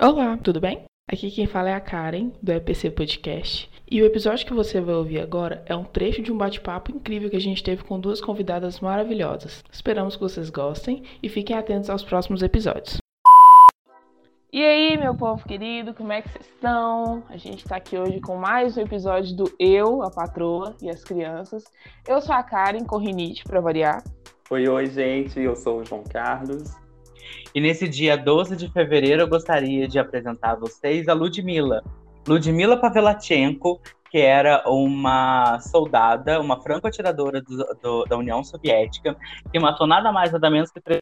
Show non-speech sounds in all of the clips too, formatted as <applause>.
Olá, tudo bem? Aqui quem fala é a Karen, do EPC Podcast. E o episódio que você vai ouvir agora é um trecho de um bate-papo incrível que a gente teve com duas convidadas maravilhosas. Esperamos que vocês gostem e fiquem atentos aos próximos episódios. E aí, meu povo querido, como é que vocês estão? A gente está aqui hoje com mais um episódio do Eu, a Patroa e as Crianças. Eu sou a Karen Corrinite, para variar. Oi, oi, gente, eu sou o João Carlos. E nesse dia 12 de fevereiro, eu gostaria de apresentar a vocês a Ludmila. Ludmila Pavelachenko, que era uma soldada, uma franco-atiradora da União Soviética, que matou nada mais nada menos que três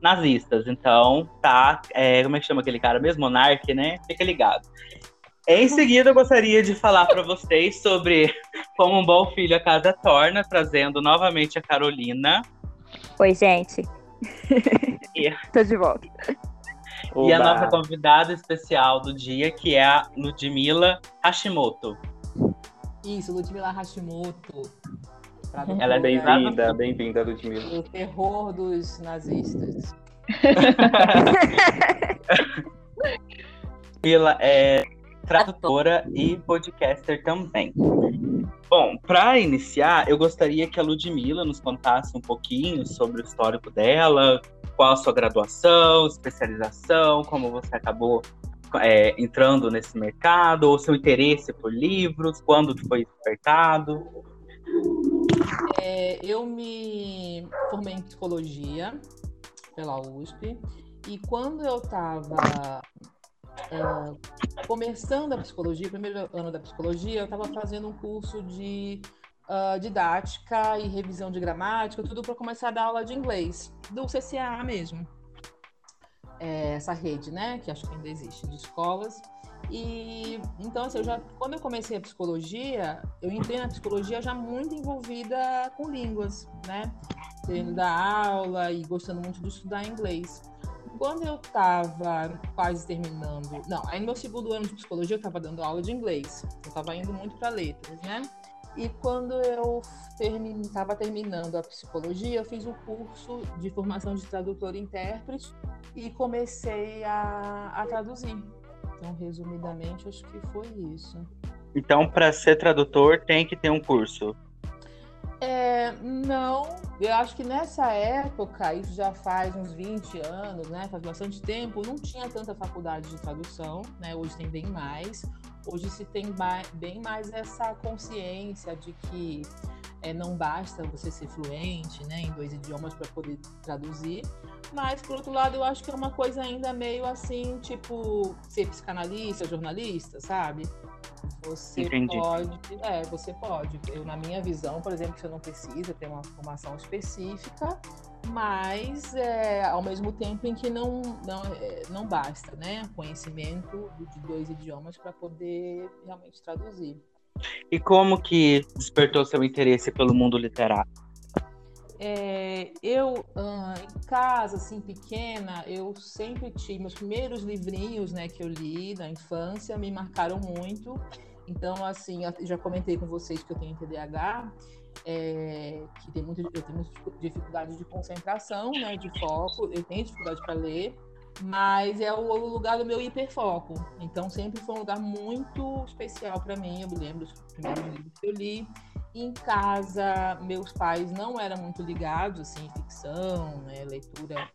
nazistas. Então, tá. É, como é que chama aquele cara mesmo? Monarque, né? Fica ligado. Em seguida, eu gostaria de falar para vocês sobre como um bom filho a casa torna, trazendo novamente a Carolina. Oi, gente. E, <laughs> Tô de volta. e a Oba. nossa convidada especial do dia, que é a Ludmila Hashimoto. Isso, Ludmila Hashimoto. Ela é Bem-vinda, bem-vinda, Ludmila. O terror dos nazistas. <laughs> Ludmila é tradutora e podcaster também. Bom, para iniciar, eu gostaria que a Ludmila nos contasse um pouquinho sobre o histórico dela, qual a sua graduação, especialização, como você acabou é, entrando nesse mercado, ou seu interesse por livros, quando foi despertado. É, eu me formei em psicologia pela USP e quando eu estava começando a psicologia, primeiro ano da psicologia, eu estava fazendo um curso de ah, didática e revisão de gramática, tudo para começar a dar aula de inglês, do CCA mesmo. É, essa rede, né, que acho que ainda existe, de escolas. E então, assim, eu já, quando eu comecei a psicologia, eu entrei na psicologia já muito envolvida com línguas, né? Querendo dar aula e gostando muito de estudar inglês. Quando eu estava quase terminando, não, aí no meu segundo ano de psicologia eu estava dando aula de inglês, eu estava indo muito para letras, né? E quando eu estava terminando a psicologia, eu fiz o curso de formação de tradutor e intérprete e comecei a, a traduzir. Então, resumidamente, acho que foi isso. Então, para ser tradutor, tem que ter um curso. É, não, eu acho que nessa época, isso já faz uns 20 anos, né? Faz bastante tempo, não tinha tanta faculdade de tradução, né? Hoje tem bem mais. Hoje se tem bem mais essa consciência de que é, não basta você ser fluente né, em dois idiomas para poder traduzir. Mas, por outro lado, eu acho que é uma coisa ainda meio assim, tipo, ser psicanalista, jornalista, sabe? Você Entendi. pode, é, você pode. Eu, na minha visão, por exemplo, você não precisa ter uma formação específica, mas é, ao mesmo tempo em que não, não, é, não basta, né? Conhecimento de dois idiomas para poder realmente traduzir. E como que despertou seu interesse pelo mundo literário? É, eu, em casa, assim, pequena, eu sempre tive meus primeiros livrinhos, né, que eu li na infância, me marcaram muito. Então, assim, já comentei com vocês que eu tenho TDAH, é, que tem muito, eu tenho dificuldade de concentração, né, de foco, eu tenho dificuldade para ler, mas é o, o lugar do meu hiperfoco. Então, sempre foi um lugar muito especial para mim. Eu me lembro dos primeiros livros que eu li. Em casa, meus pais não eram muito ligados assim, ficção, né, leitura,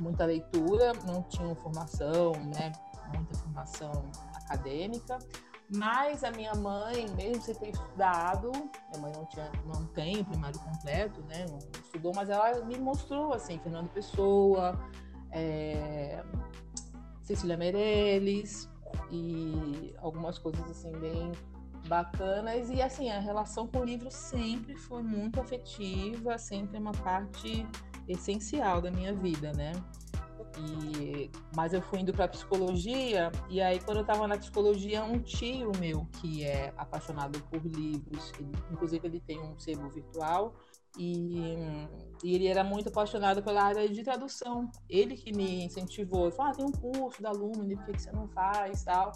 muita leitura, não tinham formação, né, muita formação acadêmica. Mas a minha mãe, mesmo sem ter estudado, minha mãe não tinha, não tem o primário completo, né, não estudou, mas ela me mostrou assim, Fernando Pessoa, é, Cecília Meirelles e algumas coisas assim bem bacanas. E assim a relação com o livro sempre foi muito afetiva sempre é uma parte essencial da minha vida né? E mas eu fui indo para psicologia e aí quando eu estava na psicologia um tio meu que é apaixonado por livros ele, inclusive ele tem um sebo virtual e, e, ele era muito apaixonado pela área de tradução. Ele que me incentivou, ele falou, ah, tem um curso da Lumine, por que, que você não faz tal?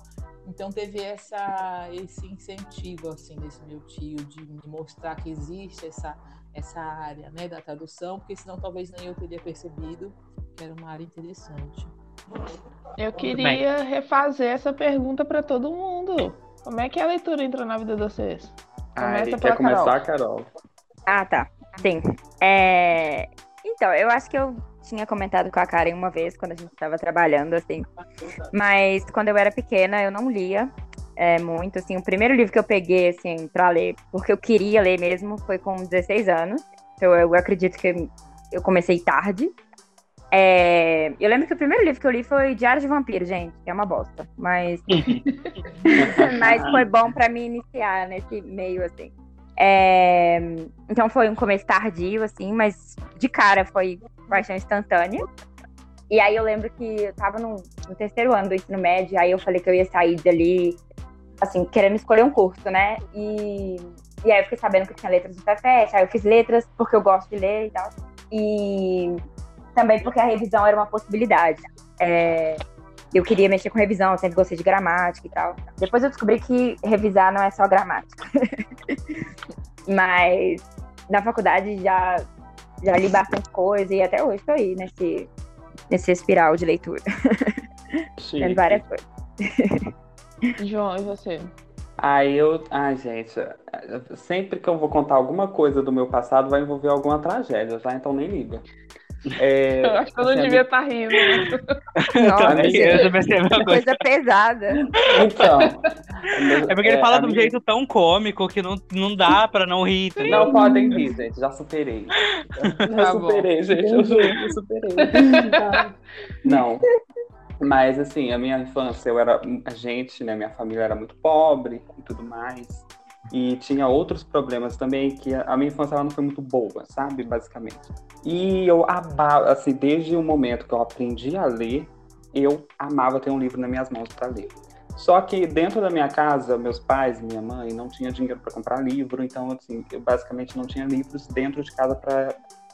Então teve essa, esse incentivo assim desse meu tio de me mostrar que existe essa, essa área né, da tradução, porque senão talvez nem eu teria percebido que era uma área interessante. Eu queria refazer essa pergunta para todo mundo. Como é que a leitura entrou na vida de vocês? Ai, Começa quer pela começar, Carol? Ah, tá. Sim. É... Então, eu acho que eu tinha comentado com a Karen uma vez, quando a gente estava trabalhando, assim. Mas quando eu era pequena, eu não lia é, muito, assim. O primeiro livro que eu peguei, assim, pra ler, porque eu queria ler mesmo, foi com 16 anos. Então, eu acredito que eu comecei tarde. É, Eu lembro que o primeiro livro que eu li foi Diário de Vampiro, gente, que é uma bosta. Mas, <laughs> <laughs> mas foi bom pra me iniciar nesse meio, assim. É, Então foi um começo tardio, assim, mas de cara foi paixão instantânea. E aí eu lembro que eu tava no, no terceiro ano do ensino médio, aí eu falei que eu ia sair dali, assim, querendo escolher um curso, né? E, e aí eu fiquei sabendo que tinha letras do Cefet, aí eu fiz letras porque eu gosto de ler e tal. E também porque a revisão era uma possibilidade. É, eu queria mexer com revisão, sempre gostei de gramática e tal. Depois eu descobri que revisar não é só gramática. <laughs> Mas na faculdade já, já li bastante coisa e até hoje estou aí nesse, nesse espiral de leitura. <laughs> Lendo várias coisas. João, e você? Aí eu. Ai, gente, sempre que eu vou contar alguma coisa do meu passado, vai envolver alguma tragédia, tá? Então nem liga. É, Eu acho que eu não assim, devia estar rindo. <laughs> Nossa, Também, eu já pensei a mesma coisa. coisa pesada. Então. É porque ele é, fala a de um minha- jeito tão cômico que não, não dá pra não rir. tá? Não podem rir, gente. Já superei. Já Tá bom. superei, gente. Eu juro que superei. <laughs> Não. Mas assim, a minha infância, eu era. A gente, né? Minha família era muito pobre e tudo mais. E tinha outros problemas também, que a minha infância ela não foi muito boa, sabe? Basicamente. E eu assim, desde o momento que eu aprendi a ler, eu amava ter um livro nas minhas mãos para ler. Só que dentro da minha casa, meus pais, minha mãe, não tinha dinheiro para comprar livro, então, assim, eu basicamente não tinha livros dentro de casa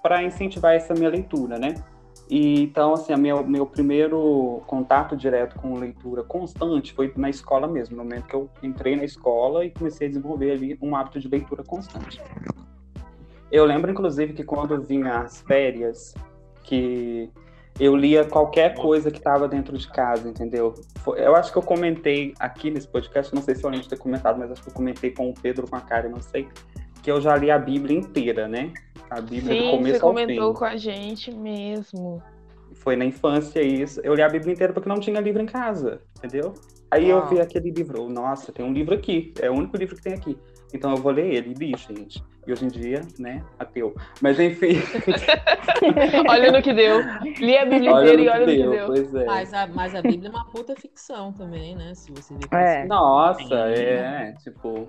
para incentivar essa minha leitura, né? E, então, assim, a meu, meu primeiro contato direto com leitura constante foi na escola mesmo, no momento que eu entrei na escola e comecei a desenvolver ali um hábito de leitura constante. Eu lembro, inclusive, que quando vinha as férias, que eu lia qualquer coisa que estava dentro de casa, entendeu? Eu acho que eu comentei aqui nesse podcast, não sei se eu lembro de ter comentado, mas acho que eu comentei com o Pedro, com a Karen, não sei, que eu já li a Bíblia inteira, né? A Bíblia do Sim, você começo ao comentou fim. com a gente mesmo. Foi na infância isso. Eu li a Bíblia inteira porque não tinha livro em casa, entendeu? Aí eu Uau. vi aquele livro, nossa, tem um livro aqui, é o único livro que tem aqui. Então eu vou ler ele, e li, gente. E hoje em dia, né, ateu. Mas enfim, <laughs> Olha no que deu. Li a Bíblia olha inteira e no olha que no que deu, deu. pois é. Mas a, mas a Bíblia é uma puta ficção também, né? Se você ver É. Nossa, é, tipo.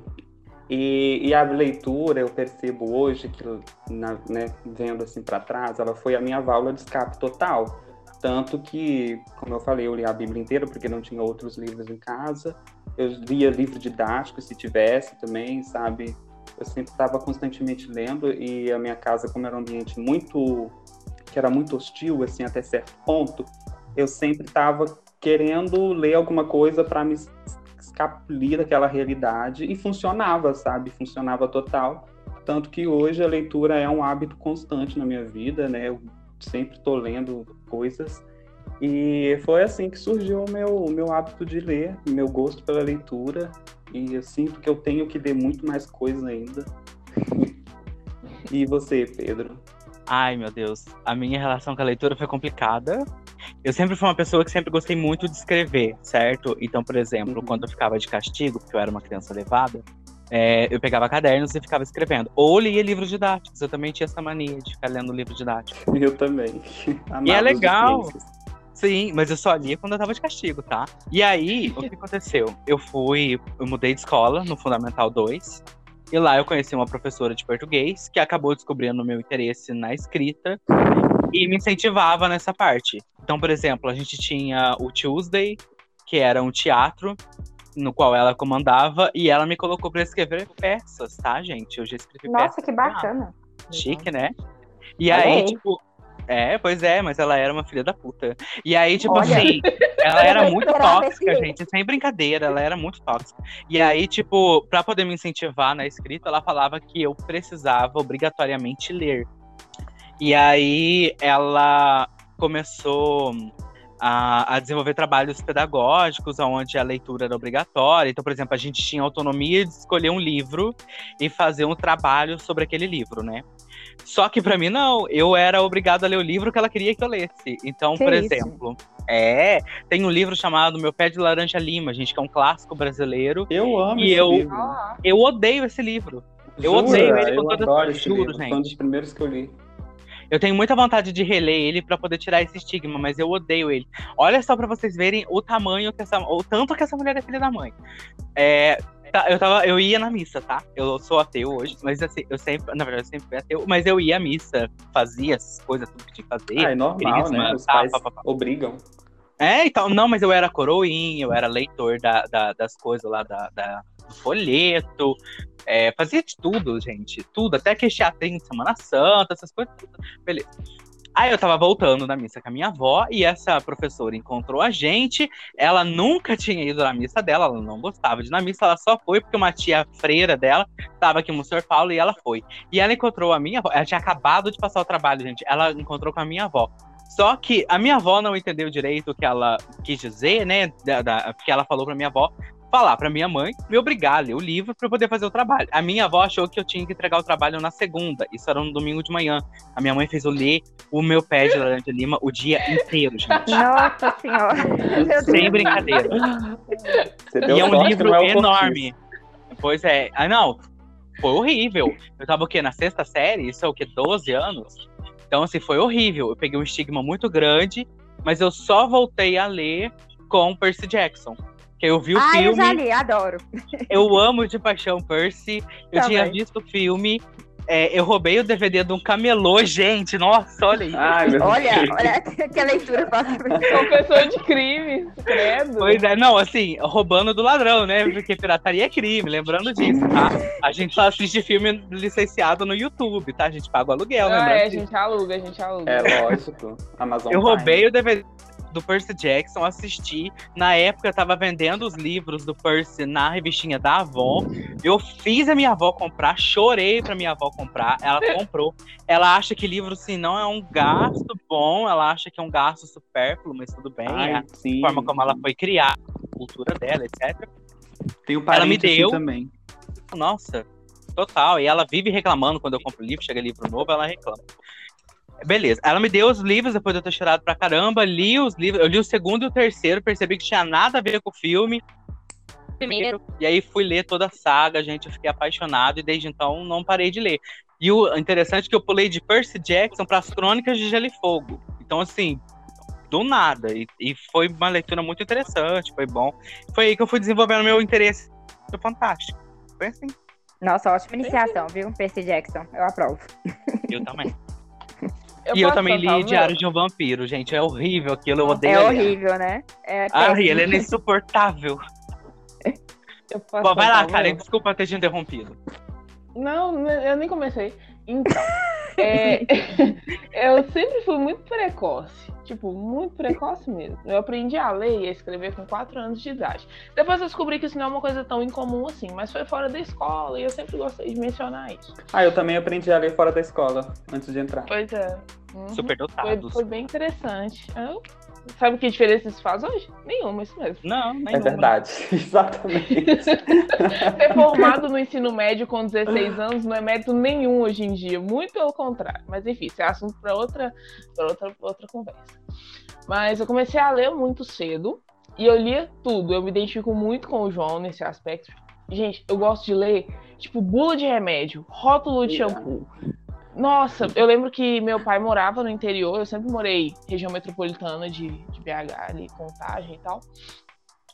E, e a leitura, eu percebo hoje que, na- né, vendo assim para trás, ela foi a minha válvula de escape total. Tanto que, como eu falei, eu li a Bíblia inteira porque não tinha outros livros em casa. Eu lia livro didático, se tivesse também, sabe? Eu sempre estava constantemente lendo e a minha casa, como era um ambiente muito. que era muito hostil, assim, até certo ponto, eu sempre estava querendo ler alguma coisa para me escapulir daquela realidade e funcionava, sabe? Funcionava total. Tanto que hoje a leitura é um hábito constante na minha vida, né? Eu sempre estou lendo coisas. E foi assim que surgiu o meu, meu hábito de ler, meu gosto pela leitura. E eu sinto que eu tenho que ler muito mais coisas ainda. E você, Pedro? Ai, meu Deus. A minha relação com a leitura foi complicada. Eu sempre fui uma pessoa que sempre gostei muito de escrever, certo? Então, por exemplo, Uhum. quando eu ficava de castigo, porque eu era uma criança levada, é, eu pegava cadernos e ficava escrevendo. Ou lia livros didáticos. Eu também tinha essa mania de ficar lendo livro didático. Eu também. E é Amava legal. Sim, mas eu só lia quando eu tava de castigo, tá? E aí, o que aconteceu? Eu fui, eu mudei de escola no Fundamental 2. E lá eu conheci uma professora de português que acabou descobrindo o meu interesse na escrita e me incentivava nessa parte. Então, por exemplo, a gente tinha o Tuesday, que era um teatro no qual ela comandava, e ela me colocou pra escrever peças, tá, gente? Eu já escrevi peças. Nossa, que bacana. Chique, né? E Olha aí, aí. tipo. É, pois é, mas ela era uma filha da puta. E aí, tipo Olha. assim, ela era muito tóxica, esse gente. Sem brincadeira, ela era muito tóxica. E aí, tipo, pra poder me incentivar na escrita, ela falava que eu precisava obrigatoriamente ler. E aí ela começou a, a, desenvolver trabalhos pedagógicos, onde a leitura era obrigatória. Então, por exemplo, a gente tinha autonomia de escolher um livro e fazer um trabalho sobre aquele livro, né? Só que para mim não, eu era obrigado a ler o livro que ela queria que eu lesse. Então, que por isso? exemplo, é, tem um livro chamado Meu Pé de Laranja Lima, gente, que é um clássico brasileiro. Eu amo e esse eu, livro. Eu odeio esse livro. Eu Jura? odeio ele com todas as juro, gente. Foi um dos primeiros que eu li. Eu tenho muita vontade de reler ele para poder tirar esse estigma, mas eu odeio ele. Olha só para vocês verem o tamanho que essa, o tanto que essa mulher é filha da mãe. É, tá, eu tava, eu ia na missa, tá? Eu sou ateu hoje, mas assim, eu sempre, na verdade, eu sempre fui ateu, mas eu ia à missa, fazia essas coisas, tudo que tinha que fazer. Ah, é normal, né? Os tá, pais pá, pá, pá. obrigam. É, então, não, mas eu era coroinha, eu era leitor da, da das coisas lá da, da folheto, é, fazia de tudo, gente. Tudo, até que teatrinho de Semana Santa, essas coisas. Tudo. Beleza. Aí eu tava voltando da missa com a minha avó e essa professora encontrou a gente. Ela nunca tinha ido na missa dela, ela não gostava de ir na missa, ela só foi porque uma tia freira dela tava aqui no São Paulo e ela foi. E ela encontrou a minha avó, ela tinha acabado de passar o trabalho, gente. Ela encontrou com a minha avó. Só que a minha avó não entendeu direito o que ela quis dizer, né? Da, da, porque ela falou pra minha avó falar para minha mãe me obrigar a ler o livro para poder fazer o trabalho. A minha avó achou que eu tinha que entregar o trabalho na segunda. Isso era no domingo de manhã. A minha mãe fez eu ler o meu pé de laranja lima o dia inteiro, gente. <laughs> Nossa senhora. Sem brincadeira. e é um livro é enorme. Pois é. Ah, não. Foi horrível. Eu tava o quê? Na sexta série? Isso é o quê? 12 anos? Então, assim, foi horrível. Eu peguei um estigma muito grande, mas eu só voltei a ler com Percy Jackson. Eu vi o ah, filme. Eu já li, adoro. Eu amo de paixão Percy. Eu Também. tinha visto o filme. É, eu roubei o DVD de um camelô, <laughs> gente. Nossa, olha isso. Ai, olha, olha <laughs> que leitura Confessor de crime, credo. Pois é, não, assim, roubando do ladrão, né? Porque pirataria é crime, lembrando disso, tá? A gente só assiste filme licenciado no YouTube, tá? A gente paga o aluguel, né? É, a gente aluga, a gente aluga. É lógico. Amazon Eu roubei o DVD do Percy Jackson, assisti. Na época eu tava vendendo os livros do Percy na revistinha da Avon. Eu fiz a minha avó comprar, chorei pra minha avó comprar. Ela <laughs> comprou. Ela acha que livro, assim, não é um gasto bom, ela acha que é um gasto supérfluo, mas tudo bem. Ai, é a sim. forma como ela foi criada, a cultura dela, etc. Tem um ela me assim deu. também. Nossa, total. E ela vive reclamando quando eu compro livro, chega livro novo, ela reclama. Beleza. Ela me deu os livros depois de eu ter chorado pra caramba. Li os livros. Eu li o segundo e o terceiro, percebi que tinha nada a ver com o filme. Primeiro. E aí fui ler toda a saga, gente. Eu fiquei apaixonado e desde então não parei de ler. E o interessante é que eu pulei de Percy Jackson para as Crônicas de Gelo e Fogo. Então, assim, do nada. E, e, foi uma leitura muito interessante, foi bom. Foi aí que eu fui desenvolvendo meu interesse. Foi fantástico. Foi assim. Nossa, ótima iniciação, viu? Percy Jackson. Eu aprovo. Eu também. <laughs> Eu e eu também li Diário de um Vampiro, gente. É horrível aquilo, eu odeio. É horrível, né? É ah, ele é insuportável. <laughs> Bom, vai lá, Karen, desculpa ter te interrompido. Não, eu nem comecei. Então, <laughs> é, sempre fui muito precoce. Tipo, muito precoce mesmo. Eu aprendi a ler e a escrever com 4 anos de idade. Depois eu descobri que isso não é uma coisa tão incomum assim, mas foi fora da escola e eu sempre gostei de mencionar isso. Ah, eu também aprendi a ler fora da escola, antes de entrar. Pois é. Uhum. Super dotados. Foi, foi, bem interessante. Eu Sabe que diferença isso faz hoje? Nenhuma, isso mesmo. Não, nenhuma. É verdade, <laughs> exatamente. <laughs> Ser formado no ensino médio com 16 anos não é mérito nenhum hoje em dia, muito pelo contrário. Mas enfim, isso é assunto para outra, outra, outra conversa. Mas eu comecei a ler muito cedo e eu lia tudo. Eu me identifico muito com o João nesse aspecto. Gente, eu gosto de ler, tipo, bula de remédio, rótulo de shampoo, nossa, eu lembro que meu pai morava no interior, eu sempre morei região metropolitana de, de BH, ali, Contagem e tal.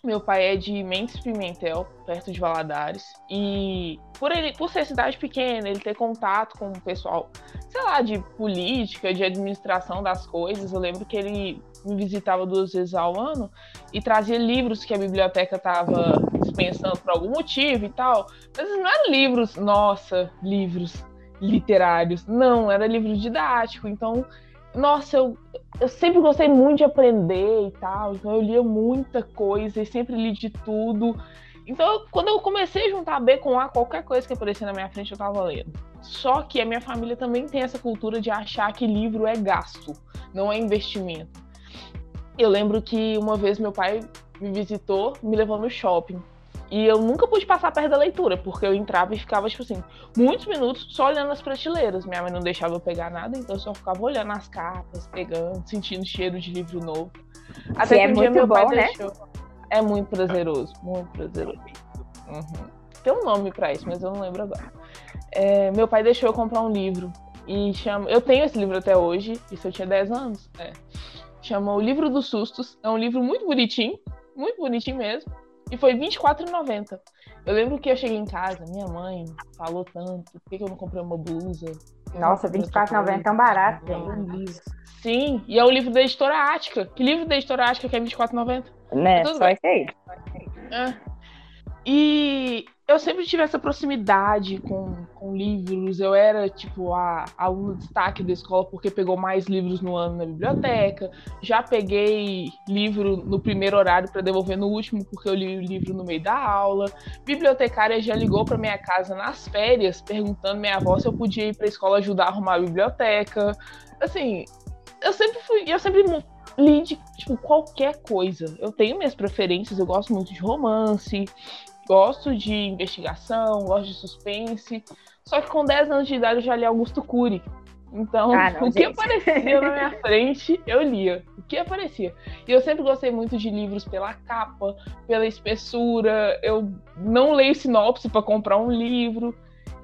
Meu pai é de Mendes Pimentel, perto de Valadares. E por ele, por ser cidade pequena, ele ter contato com o pessoal, sei lá, de política, de administração das coisas. Eu lembro que ele me visitava duas vezes ao ano e trazia livros que a biblioteca estava dispensando por algum motivo e tal. Mas não eram livros, nossa, livros literários. Não, era livro didático. Então, nossa, eu, eu sempre gostei muito de aprender e tal. Então, eu lia muita coisa e sempre li de tudo. Então, quando eu comecei a juntar B com A, qualquer coisa que aparecia na minha frente eu tava lendo. Só que a minha família também tem essa cultura de achar que livro é gasto, não é investimento. Eu lembro que uma vez meu pai me visitou, me levou no shopping. E eu nunca pude passar perto da leitura, porque eu entrava e ficava, tipo assim, muitos minutos só olhando as prateleiras. Minha mãe não deixava eu pegar nada, então eu só ficava olhando as capas, pegando, sentindo cheiro de livro novo. Até que, que um é dia meu pai bom, né? deixou. É muito prazeroso, muito prazeroso. Uhum. Tem um nome para isso, mas eu não lembro agora. É, meu pai deixou eu comprar um livro. E chama. Eu tenho esse livro até hoje, isso eu tinha 10 anos. É. Chama O Livro dos Sustos. É um livro muito bonitinho, muito bonitinho mesmo. E foi R$24,90. Eu lembro que eu cheguei em casa, minha mãe falou tanto, por que, eu não comprei uma blusa? Nossa, R$24,90 é tão barato, gente. Sim, e é o livro da editora Ática. Que livro da editora Ática que é R$24,90? Né, só esse aí. É. E eu sempre tive essa proximidade com, com livros. Eu era, tipo, a, aluna destaque da escola porque pegou mais livros no ano na biblioteca. Já peguei livro no primeiro horário para devolver no último porque eu li o livro no meio da aula. Bibliotecária já ligou para minha casa nas férias perguntando minha avó se eu podia ir para a escola ajudar a arrumar a biblioteca. Assim, eu sempre fui, eu sempre li de tipo, qualquer coisa. Eu tenho minhas preferências, eu gosto muito de romance, gosto de investigação, gosto de suspense. Só que com 10 anos de idade eu já li Augusto Cury. Então, ah, <laughs> não, o que aparecia na minha <laughs> frente, eu lia. O que aparecia. E eu sempre gostei muito de livros pela capa, pela espessura. Eu não leio sinopse para comprar um livro.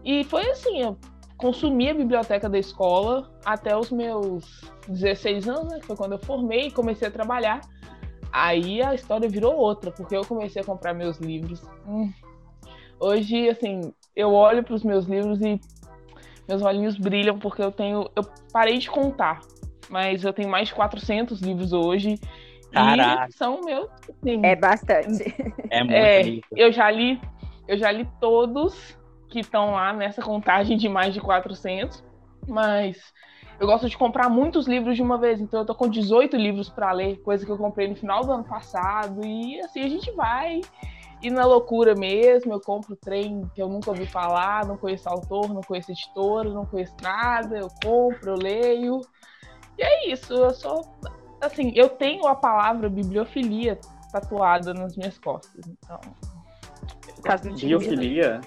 E foi assim, eu consumi a biblioteca da escola até os meus 16 anos, né, que foi quando eu formei e comecei a trabalhar. Aí a história virou outra, porque eu comecei a comprar meus livros. Hum. Hoje, assim, eu olho para os meus livros e meus olhinhos brilham porque eu tenho. Eu parei de contar, mas eu tenho mais de 400 livros hoje. Caraca. E são meus. Assim, é bastante. É muito. É, eu já li, eu já li todos que estão lá nessa contagem de mais de 400, mas eu gosto de comprar muitos livros de uma vez, então eu tô com 18 livros para ler, coisa que eu comprei no final do ano passado, e assim a gente vai. E na loucura mesmo, eu compro trem que eu nunca ouvi falar, não conheço autor, não conheço editora, não conheço nada, eu compro, eu leio. E é isso, eu sou assim, eu tenho a palavra bibliofilia tatuada nas minhas costas, então. Biofilia?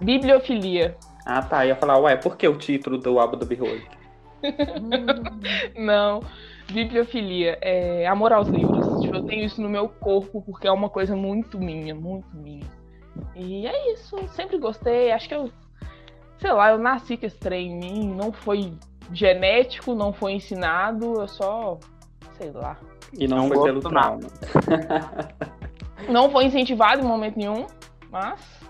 Bibliofilia. Ah, tá. Eu ia falar, ué, por que o título do álbum do Behold? <laughs> Não. Bibliofilia é amor aos livros. Tipo, eu tenho isso no meu corpo porque é uma coisa muito minha, muito minha. E é isso. Sempre gostei. Acho que eu, sei lá, eu nasci com esse trem em mim. Não foi genético, não foi ensinado. Eu só, sei lá. E não, não foi pelo trauma. <laughs> não foi incentivado em momento nenhum, mas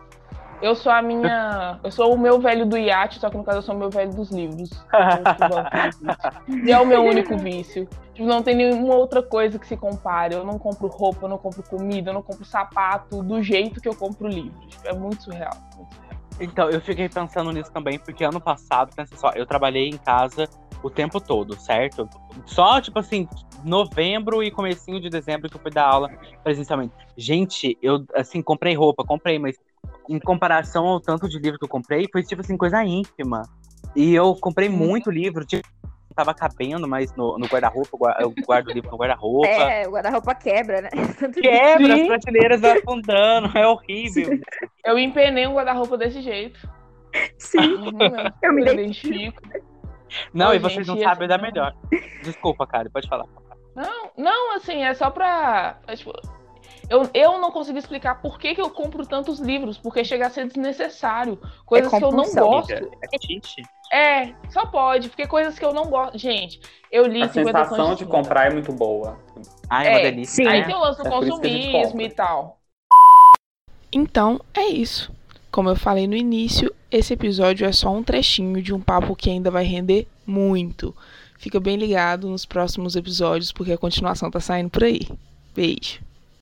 eu sou a minha. Eu sou o meu velho do iate, só que no caso eu sou o meu velho dos livros. <laughs> e é o meu único vício. Tipo, não tem nenhuma outra coisa que se compare. Eu não compro roupa, eu não compro comida, eu não compro sapato do jeito que eu compro livros. Tipo, é muito surreal, muito surreal. Então, eu fiquei pensando nisso também, porque ano passado, pensa só, eu trabalhei em casa o tempo todo, certo? Só, tipo assim, novembro e comecinho de dezembro que eu fui dar aula presencialmente. Gente, eu, assim, comprei roupa, comprei, mas em comparação ao tanto de livro que eu comprei, foi tipo assim, coisa ínfima. E eu comprei muito livro, tipo, tava cabendo mais no, no guarda-roupa, eu guardo o livro no guarda-roupa. É, o guarda-roupa quebra, né? <laughs> Quebra, Sim. as prateleiras vão afundando, é horrível. Eu empenei um guarda-roupa desse jeito. Sim, uhum, eu me identifico. Não, Ô, e vocês gente, não sabem dar melhor. Desculpa, cara, pode falar. Não, não, assim, é só pra. É, tipo, eu, eu não consigo explicar por que, que eu compro tantos livros, porque chega a ser desnecessário. Coisas é que eu não gosto. É, é, só pode, porque coisas que eu não gosto. Gente, eu li A sensação de, de comprar é muito boa. Ah, é, é uma delícia. Sim. Aí tem o lance do é consumismo e tal. Então, é isso. Como eu falei no início, esse episódio é só um trechinho de um papo que ainda vai render muito. Fica bem ligado nos próximos episódios, porque a continuação tá saindo por aí. Beijo.